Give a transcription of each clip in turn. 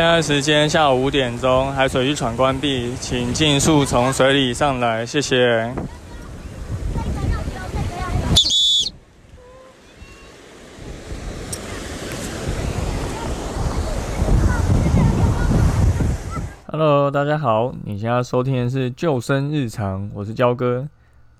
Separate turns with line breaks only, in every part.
现在时间下午五点钟，海水浴场关闭，请尽速从水里上来，谢谢。Hello，大家好，你现在收听的是《救生日常》，我是焦哥。《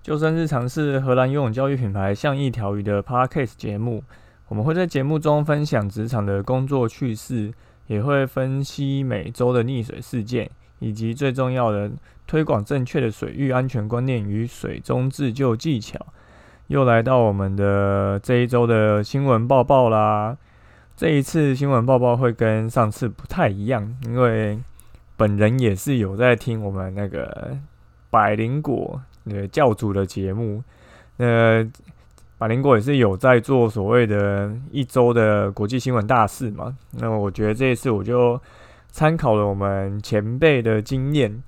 救生日常》是荷兰游泳教育品牌像一条鱼的 Podcast 节目，我们会在节目中分享职场的工作趣事。也会分析每周的溺水事件，以及最重要的推广正确的水域安全观念与水中自救技巧。又来到我们的这一周的新闻报报啦！这一次新闻报报会跟上次不太一样，因为本人也是有在听我们那个百灵果那个教主的节目，那。马林国也是有在做所谓的一周的国际新闻大事嘛？那我觉得这一次我就参考了我们前辈的经验，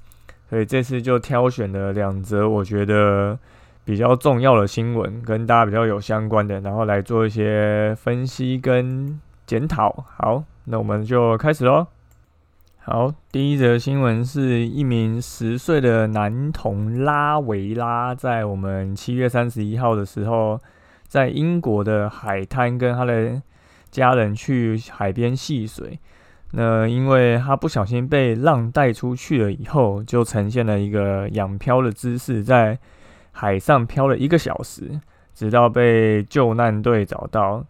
所以这次就挑选了两则我觉得比较重要的新闻，跟大家比较有相关的，然后来做一些分析跟检讨。好，那我们就开始喽。好，第一则新闻是一名十岁的男童拉维拉，在我们七月三十一号的时候。在英国的海滩，跟他的家人去海边戏水。那因为他不小心被浪带出去了以后，就呈现了一个仰漂的姿势，在海上漂了一个小时，直到被救难队找到。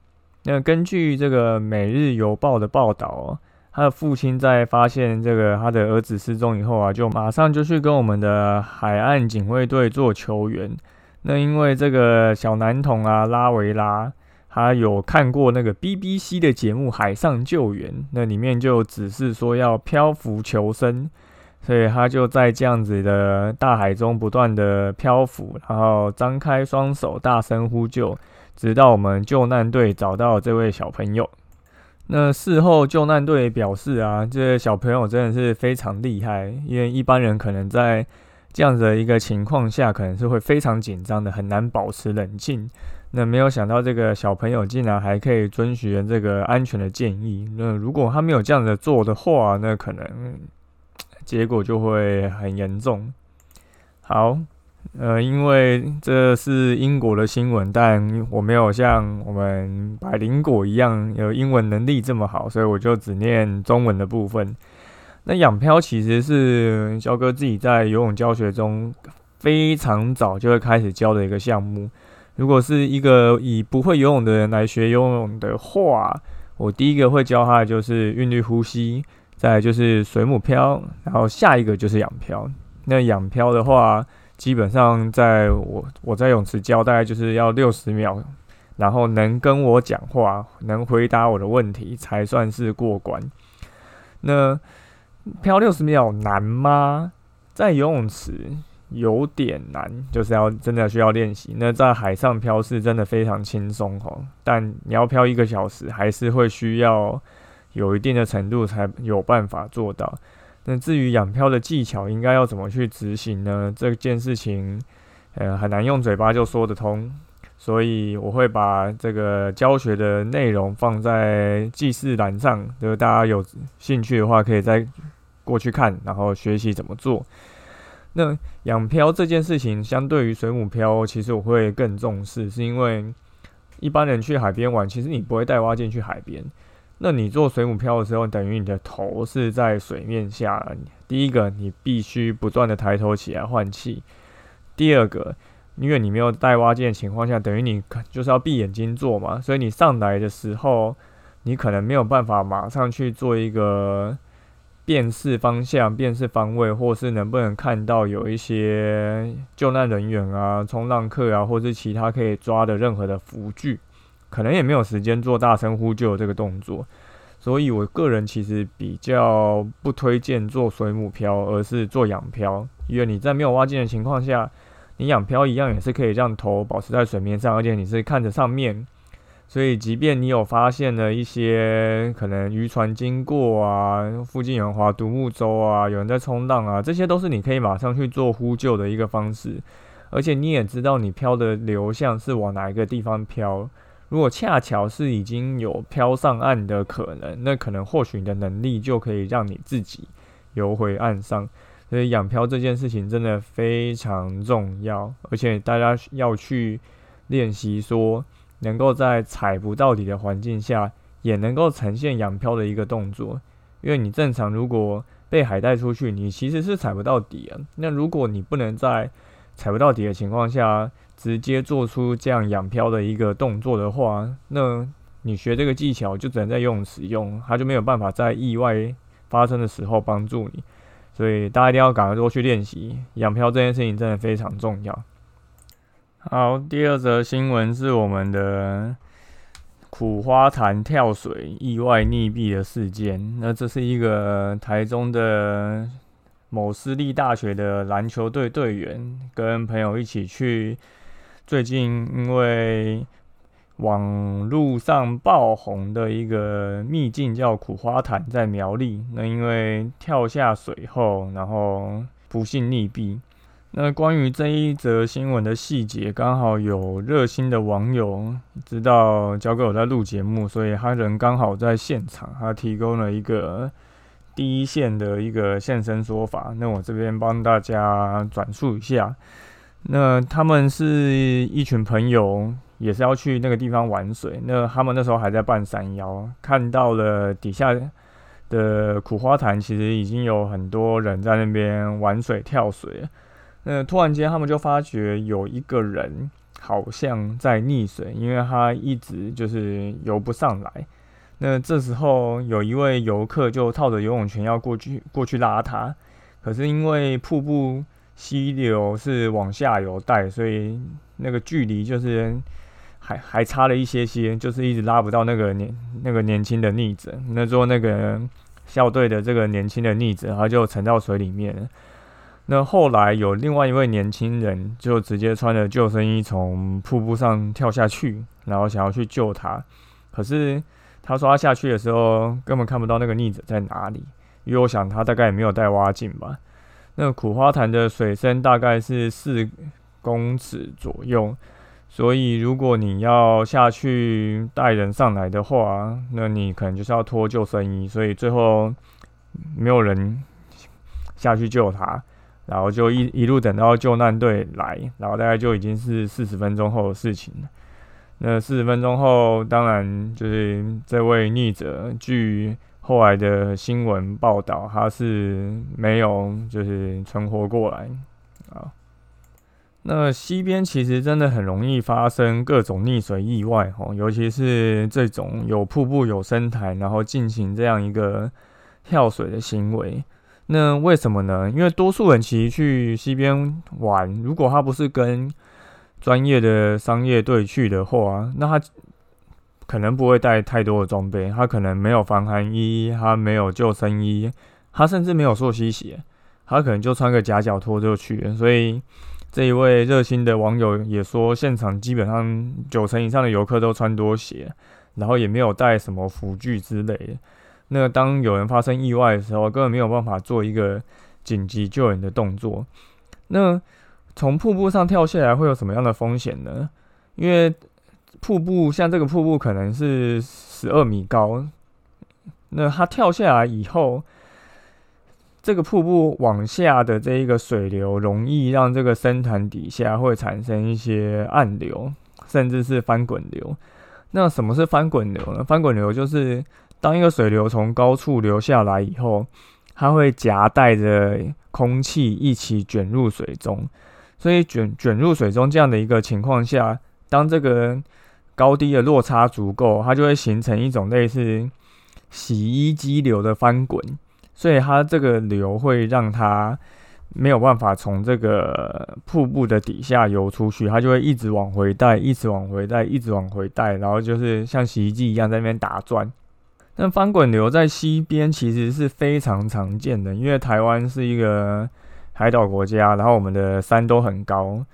那根据这个《每日邮报》的报道，他的父亲在发现这个他的儿子失踪以后啊，就马上就去跟我们的海岸警卫队做求援。那因为这个小男童啊，拉维拉，他有看过那个 BBC 的节目《海上救援》，那里面就只是说要漂浮求生，所以他就在这样子的大海中不断的漂浮，然后张开双手大声呼救，直到我们救难队找到这位小朋友。那事后救难队表示啊，这小朋友真的是非常厉害，因为一般人可能在这样子的一个情况下，可能是会非常紧张的，很难保持冷静。那没有想到这个小朋友竟然还可以遵循这个安全的建议。那如果他没有这样子做的话，那可能结果就会很严重。好，呃，因为这是英国的新闻，但我没有像我们百灵果一样有英文能力这么好，所以我就只念中文的部分。那仰漂其实是肖哥自己在游泳教学中非常早就会开始教的一个项目。如果是一个以不会游泳的人来学游泳的话，我第一个会教他的就是韵律呼吸，再就是水母漂，然后下一个就是仰漂。那仰漂的话，基本上在我我在泳池教大概就是要六十秒，然后能跟我讲话，能回答我的问题才算是过关。那漂六十秒难吗？在游泳池有点难，就是要真的需要练习。那在海上漂是真的非常轻松哦，但你要漂一个小时，还是会需要有一定的程度才有办法做到。那至于养漂的技巧应该要怎么去执行呢？这件事情，呃，很难用嘴巴就说得通。所以我会把这个教学的内容放在记事栏上，就是大家有兴趣的话，可以再过去看，然后学习怎么做。那养漂这件事情，相对于水母漂，其实我会更重视，是因为一般人去海边玩，其实你不会带蛙镜去海边。那你做水母漂的时候，等于你的头是在水面下，第一个你必须不断的抬头起来换气，第二个。因为你没有带挖镜的情况下，等于你就是要闭眼睛做嘛，所以你上来的时候，你可能没有办法马上去做一个辨识方向、辨识方位，或是能不能看到有一些救难人员啊、冲浪客啊，或是其他可以抓的任何的浮具，可能也没有时间做大声呼救这个动作。所以我个人其实比较不推荐做水母漂，而是做仰漂，因为你在没有挖镜的情况下。你仰漂一样也是可以让头保持在水面上，而且你是看着上面，所以即便你有发现了一些可能渔船经过啊，附近有人划独木舟啊，有人在冲浪啊，这些都是你可以马上去做呼救的一个方式。而且你也知道你漂的流向是往哪一个地方漂。如果恰巧是已经有漂上岸的可能，那可能或许你的能力就可以让你自己游回岸上。所以养漂这件事情真的非常重要，而且大家要去练习说，能够在踩不到底的环境下，也能够呈现养漂的一个动作。因为你正常如果被海带出去，你其实是踩不到底啊。那如果你不能在踩不到底的情况下，直接做出这样养漂的一个动作的话，那你学这个技巧就只能在游泳池用，它就没有办法在意外发生的时候帮助你。所以大家一定要赶快多去练习养漂这件事情，真的非常重要。好，第二则新闻是我们的苦花潭跳水意外溺毙的事件。那这是一个台中的某私立大学的篮球队队员，跟朋友一起去。最近因为网络上爆红的一个秘境叫苦花潭，在苗栗。那因为跳下水后，然后不幸溺毙。那关于这一则新闻的细节，刚好有热心的网友知道交给我在录节目，所以他人刚好在现场，他提供了一个第一线的一个现身说法。那我这边帮大家转述一下。那他们是一群朋友。也是要去那个地方玩水，那他们那时候还在半山腰，看到了底下的苦花潭，其实已经有很多人在那边玩水跳水。那突然间，他们就发觉有一个人好像在溺水，因为他一直就是游不上来。那这时候有一位游客就套着游泳圈要过去过去拉他，可是因为瀑布溪流是往下游带，所以那个距离就是。还还差了一些些，就是一直拉不到那个年那个年轻的逆者。那做那个校队的这个年轻的逆者，他就沉到水里面了。那后来有另外一位年轻人，就直接穿着救生衣从瀑布上跳下去，然后想要去救他。可是他说他下去的时候根本看不到那个逆者在哪里，因为我想他大概也没有带蛙镜吧。那苦花潭的水深大概是四公尺左右。所以，如果你要下去带人上来的话，那你可能就是要脱救生衣。所以最后没有人下去救他，然后就一一路等到救难队来，然后大概就已经是四十分钟后的事情了。那四十分钟后，当然就是这位逆者，据后来的新闻报道，他是没有就是存活过来啊。那溪边其实真的很容易发生各种溺水意外哦，尤其是这种有瀑布、有深潭，然后进行这样一个跳水的行为。那为什么呢？因为多数人其实去溪边玩，如果他不是跟专业的商业队去的话，那他可能不会带太多的装备，他可能没有防寒衣，他没有救生衣，他甚至没有溯溪鞋，他可能就穿个夹脚拖就去了，所以。这一位热心的网友也说，现场基本上九成以上的游客都穿多鞋，然后也没有带什么辅具之类的。那当有人发生意外的时候，根本没有办法做一个紧急救援的动作。那从瀑布上跳下来会有什么样的风险呢？因为瀑布像这个瀑布可能是十二米高，那他跳下来以后。这个瀑布往下的这一个水流，容易让这个深潭底下会产生一些暗流，甚至是翻滚流。那什么是翻滚流呢？翻滚流就是当一个水流从高处流下来以后，它会夹带着空气一起卷入水中。所以卷卷入水中这样的一个情况下，当这个高低的落差足够，它就会形成一种类似洗衣机流的翻滚。所以它这个流会让它没有办法从这个瀑布的底下游出去，它就会一直往回带，一直往回带，一直往回带，然后就是像洗衣机一样在那边打转。那翻滚流在西边其实是非常常见的，因为台湾是一个海岛国家，然后我们的山都很高，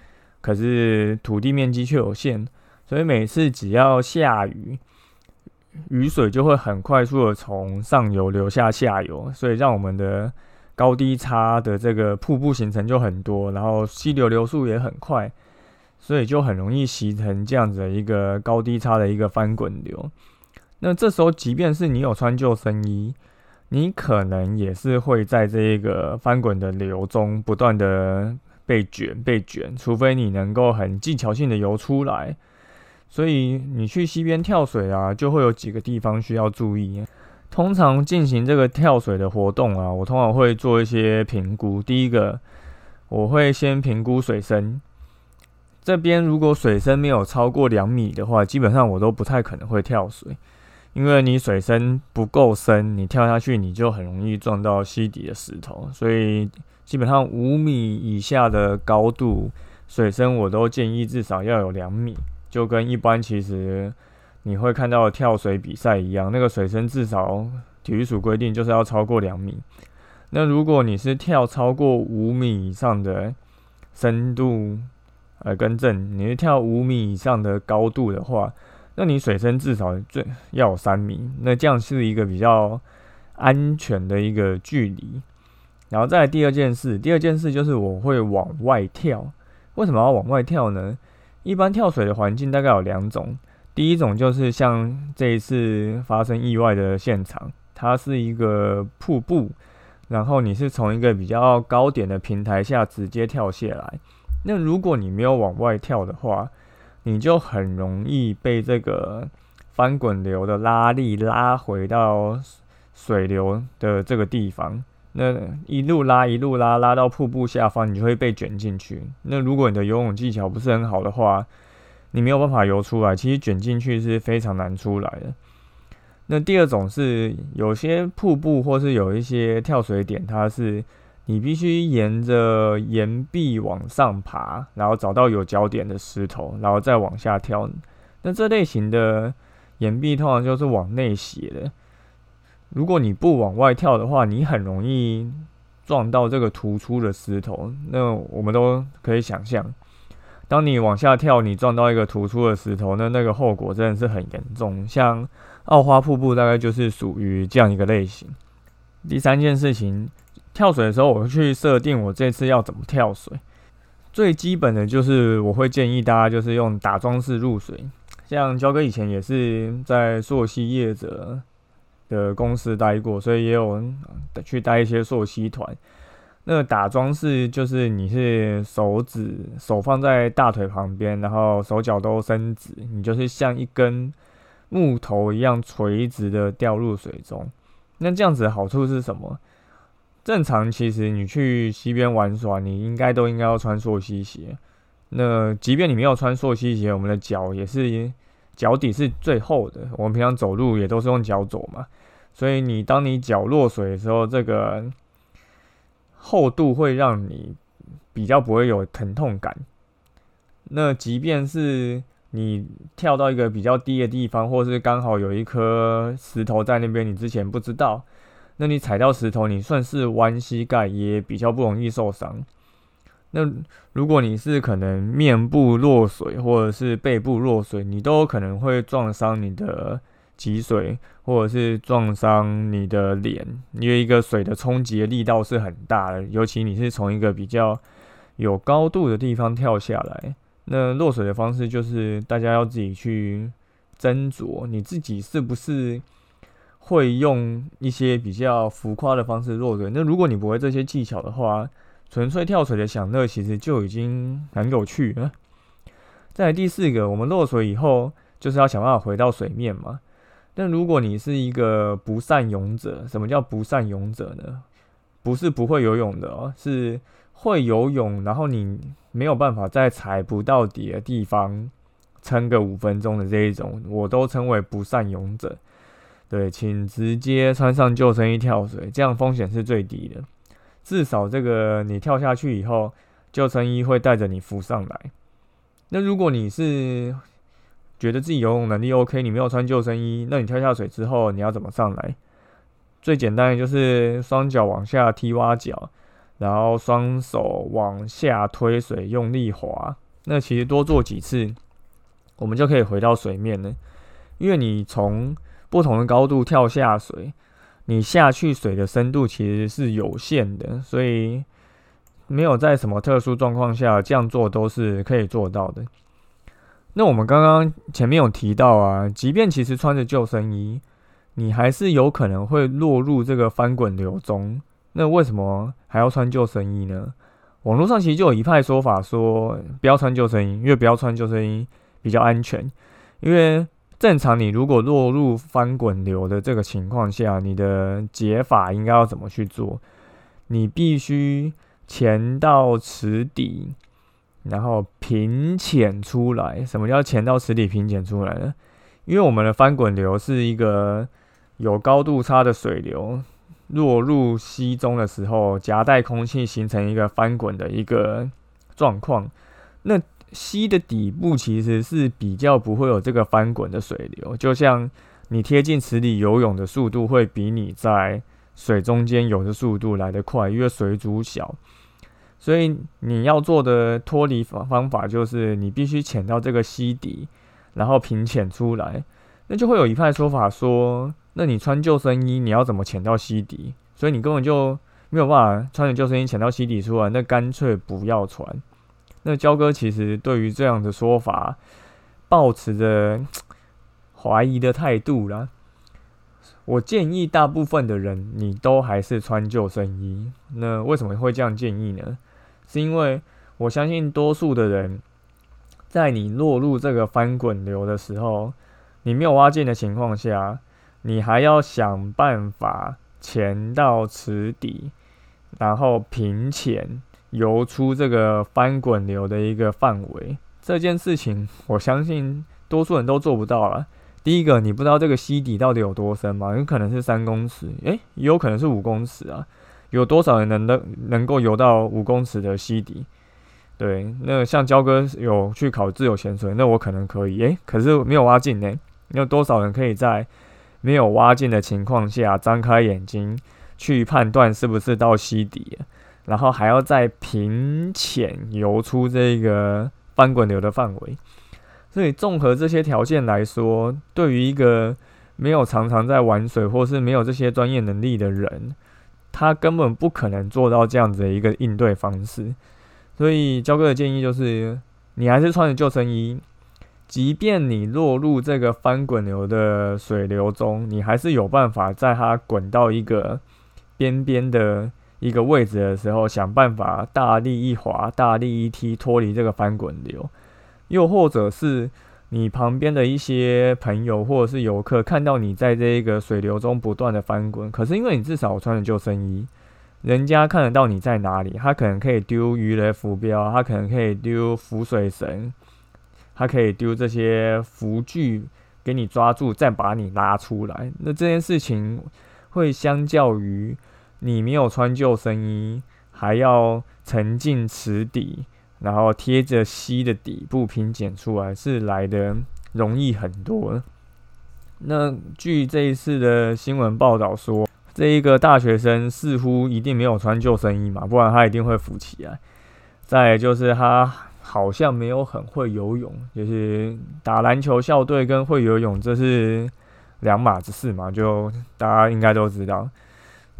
可是土地面积却有限，所以每次只要下雨。雨水就会很快速的从上游流下下游，所以让我们的高低差的这个瀑布形成就很多，然后溪流流速也很快。所以就很容易形成这样子的一个高低差的一个翻滚流。那这时候，即便是你有穿救生衣，你可能也是会在这一个翻滚的流中不断的被卷、被卷，除非你能够很技巧性的游出来。所以你去溪边跳水啊，就会有几个地方需要注意。通常进行这个跳水的活动啊，我通常会做一些评估。第一个，我会先评估水深。这边如果水深没有超过两米的话，基本上我都不太可能会跳水。因为你水深不够深，你跳下去你就很容易撞到溪底的石头，所以基本上五米以下的高度水深，我都建议至少要有两米，就跟一般其实你会看到跳水比赛一样，那个水深至少体育署规定就是要超过两米。那如果你是跳超过五米以上的深度，呃，更正，你是跳五米以上的高度的话。那你水深至少最要有三米，那这样是一个比较安全的一个距离。然后再第二件事，第二件事就是我会往外跳。为什么要往外跳呢？一般跳水的环境大概有两种，第一种就是像这一次发生意外的现场，它是一个瀑布，然后你是从一个比较高点的平台下直接跳下来。那如果你没有往外跳的话，你就很容易被这个翻滚流的拉力拉回到水流的这个地方，那一路拉一路拉，拉到瀑布下方，你就会被卷进去。那如果你的游泳技巧不是很好的话，你没有办法游出来。其实卷进去是非常难出来的。那第二种是有些瀑布或是有一些跳水点，它是。你必须沿着岩壁往上爬，然后找到有脚点的石头，然后再往下跳。那这类型的岩壁通常就是往内斜的。如果你不往外跳的话，你很容易撞到这个突出的石头。那我们都可以想象，当你往下跳，你撞到一个突出的石头，那那个后果真的是很严重。像奥花瀑布大概就是属于这样一个类型。第三件事情。跳水的时候，我会去设定我这次要怎么跳水。最基本的就是我会建议大家就是用打桩式入水。像焦哥以前也是在溯溪业者的公司待过，所以也有去带一些溯溪团。那打桩式就是你是手指手放在大腿旁边，然后手脚都伸直，你就是像一根木头一样垂直的掉入水中。那这样子的好处是什么？正常其实你去溪边玩耍，你应该都应该要穿溯溪鞋。那即便你没有穿溯溪鞋，我们的脚也是脚底是最厚的。我们平常走路也都是用脚走嘛，所以你当你脚落水的时候，这个厚度会让你比较不会有疼痛感。那即便是你跳到一个比较低的地方，或是刚好有一颗石头在那边，你之前不知道。那你踩到石头，你算是弯膝盖也比较不容易受伤。那如果你是可能面部落水或者是背部落水，你都有可能会撞伤你的脊髓，或者是撞伤你的脸，因为一个水的冲击力道是很大的，尤其你是从一个比较有高度的地方跳下来。那落水的方式就是大家要自己去斟酌，你自己是不是。会用一些比较浮夸的方式落水。那如果你不会这些技巧的话，纯粹跳水的享乐其实就已经很有趣了。再来第四个，我们落水以后就是要想办法回到水面嘛。但如果你是一个不善泳者，什么叫不善泳者呢？不是不会游泳的哦，是会游泳，然后你没有办法在踩不到底的地方撑个五分钟的这一种，我都称为不善泳者。对，请直接穿上救生衣跳水，这样风险是最低的。至少这个你跳下去以后，救生衣会带着你浮上来。那如果你是觉得自己游泳能力 OK，你没有穿救生衣，那你跳下水之后你要怎么上来？最简单的就是双脚往下踢蛙脚，然后双手往下推水，用力滑。那其实多做几次，我们就可以回到水面了，因为你从不同的高度跳下水，你下去水的深度其实是有限的，所以没有在什么特殊状况下这样做都是可以做到的。那我们刚刚前面有提到啊，即便其实穿着救生衣，你还是有可能会落入这个翻滚流中。那为什么还要穿救生衣呢？网络上其实就有一派说法说，不要穿救生衣，因为不要穿救生衣比较安全。因为正常你如果落入翻滚流的这个情况下，你的解法应该要怎么去做？你必须潜到池底。然后平潜出来，什么叫潜到池底平潜出来呢？因为我们的翻滚流是一个有高度差的水流，落入溪中的时候，夹带空气形成一个翻滚的一个状况。那溪的底部其实是比较不会有这个翻滚的水流，就像你贴近池底游泳的速度会比你在水中间游的速度来得快，因为水阻小。所以你要做的脱离方方法就是，你必须潜到这个溪底，然后平潜出来。那就会有一派说法说，那你穿救生衣，你要怎么潜到溪底？所以你根本就没有办法穿着救生衣潜到溪底出来。那干脆不要穿。那焦哥其实对于这样的说法，抱持着 怀疑的态度啦。我建议大部分的人，你都还是穿救生衣。那为什么会这样建议呢？是因为我相信多数的人，在你落入这个翻滚流的时候，你没有挖进的情况下，你还要想办法潜到池底，然后平潜游出这个翻滚流的一个范围。这件事情，我相信多数人都做不到了。第一个，你不知道这个溪底到底有多深吗？有可能是三公尺，诶，也有可能是五公尺啊。有多少人能能能够游到五公尺的溪底？对，那像焦哥有去考自由潜水，那我可能可以。诶，可是没有挖进呢。有多少人可以在没有挖进的情况下张开眼睛去判断是不是到溪底，然后还要再平潜游出这个翻滚流的范围？所以综合这些条件来说，对于一个没有常常在玩水或是没有这些专业能力的人，他根本不可能做到这样子的一个应对方式，所以焦哥的建议就是，你还是穿着救生衣，即便你落入这个翻滚流的水流中，你还是有办法在它滚到一个边边的一个位置的时候，想办法大力一滑、大力一踢，脱离这个翻滚流，又或者是。你旁边的一些朋友或者是游客看到你在这一个水流中不断的翻滚，可是因为你至少穿着救生衣，人家看得到你在哪里，他可能可以丢鱼雷浮标，他可能可以丢浮水绳，他可以丢这些浮具给你抓住，再把你拉出来。那这件事情会相较于你没有穿救生衣，还要沉进池底。然后贴着溪的底部拼剪出来是来的容易很多。那据这一次的新闻报道说，这一个大学生似乎一定没有穿救生衣嘛，不然他一定会浮起来。再就是他好像没有很会游泳，就是打篮球校队跟会游泳这是两码子事嘛，就大家应该都知道。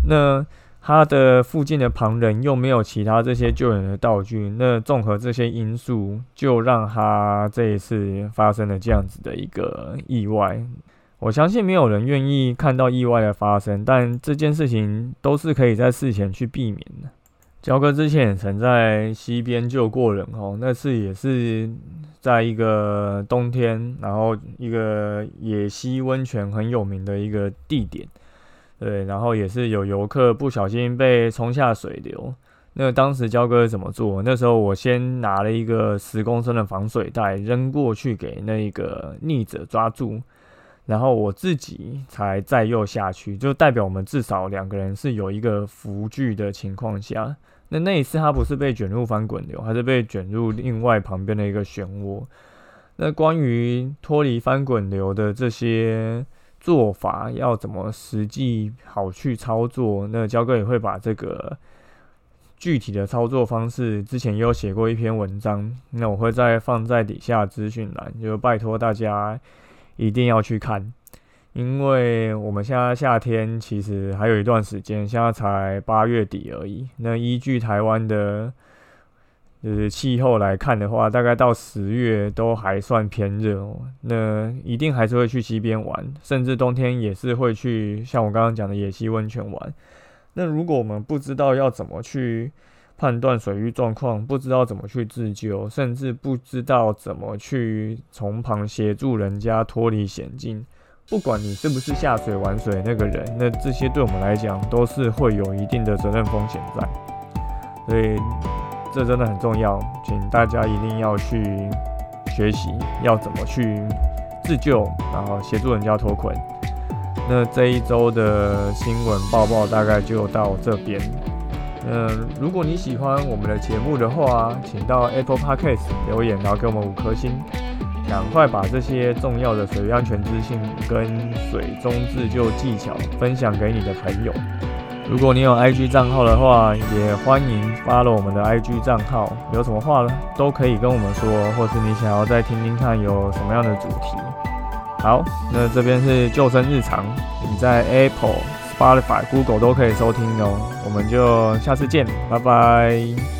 那。他的附近的旁人又没有其他这些救援的道具，那综合这些因素，就让他这一次发生了这样子的一个意外。我相信没有人愿意看到意外的发生，但这件事情都是可以在事前去避免的。焦哥之前也曾在溪边救过人哦，那次也是在一个冬天，然后一个野溪温泉很有名的一个地点。对，然后也是有游客不小心被冲下水流。那当时焦哥怎么做？那时候我先拿了一个十公升的防水袋扔过去给那个溺者抓住，然后我自己才再又下去，就代表我们至少两个人是有一个浮具的情况下。那那一次他不是被卷入翻滚流，还是被卷入另外旁边的一个漩涡。那关于脱离翻滚流的这些。做法要怎么实际好去操作？那焦哥也会把这个具体的操作方式，之前也有写过一篇文章，那我会再放在底下资讯栏，就拜托大家一定要去看，因为我们现在夏天其实还有一段时间，现在才八月底而已。那依据台湾的，就是气候来看的话，大概到十月都还算偏热。那一定还是会去溪边玩，甚至冬天也是会去像我刚刚讲的野溪温泉玩。那如果我们不知道要怎么去判断水域状况，不知道怎么去自救，甚至不知道怎么去从旁协助人家脱离险境，不管你是不是下水玩水那个人，那这些对我们来讲都是会有一定的责任风险在。所以这真的很重要，请大家一定要去学习要怎么去自救，然后协助人家脱困。那这一周的新闻报报大概就到这边。嗯如果你喜欢我们的节目的话，请到 Apple Podcast 留言，然后给我们五颗星。赶快把这些重要的水安全资讯跟水中自救技巧分享给你的朋友。如果你有 IG 账号的话，也欢迎发了我们的 IG 账号。有什么话呢都可以跟我们说，或是你想要再听听看有什么样的主题。好，那这边是救生日常，你在 Apple、Spotify、Google 都可以收听哦。我们就下次见，拜拜。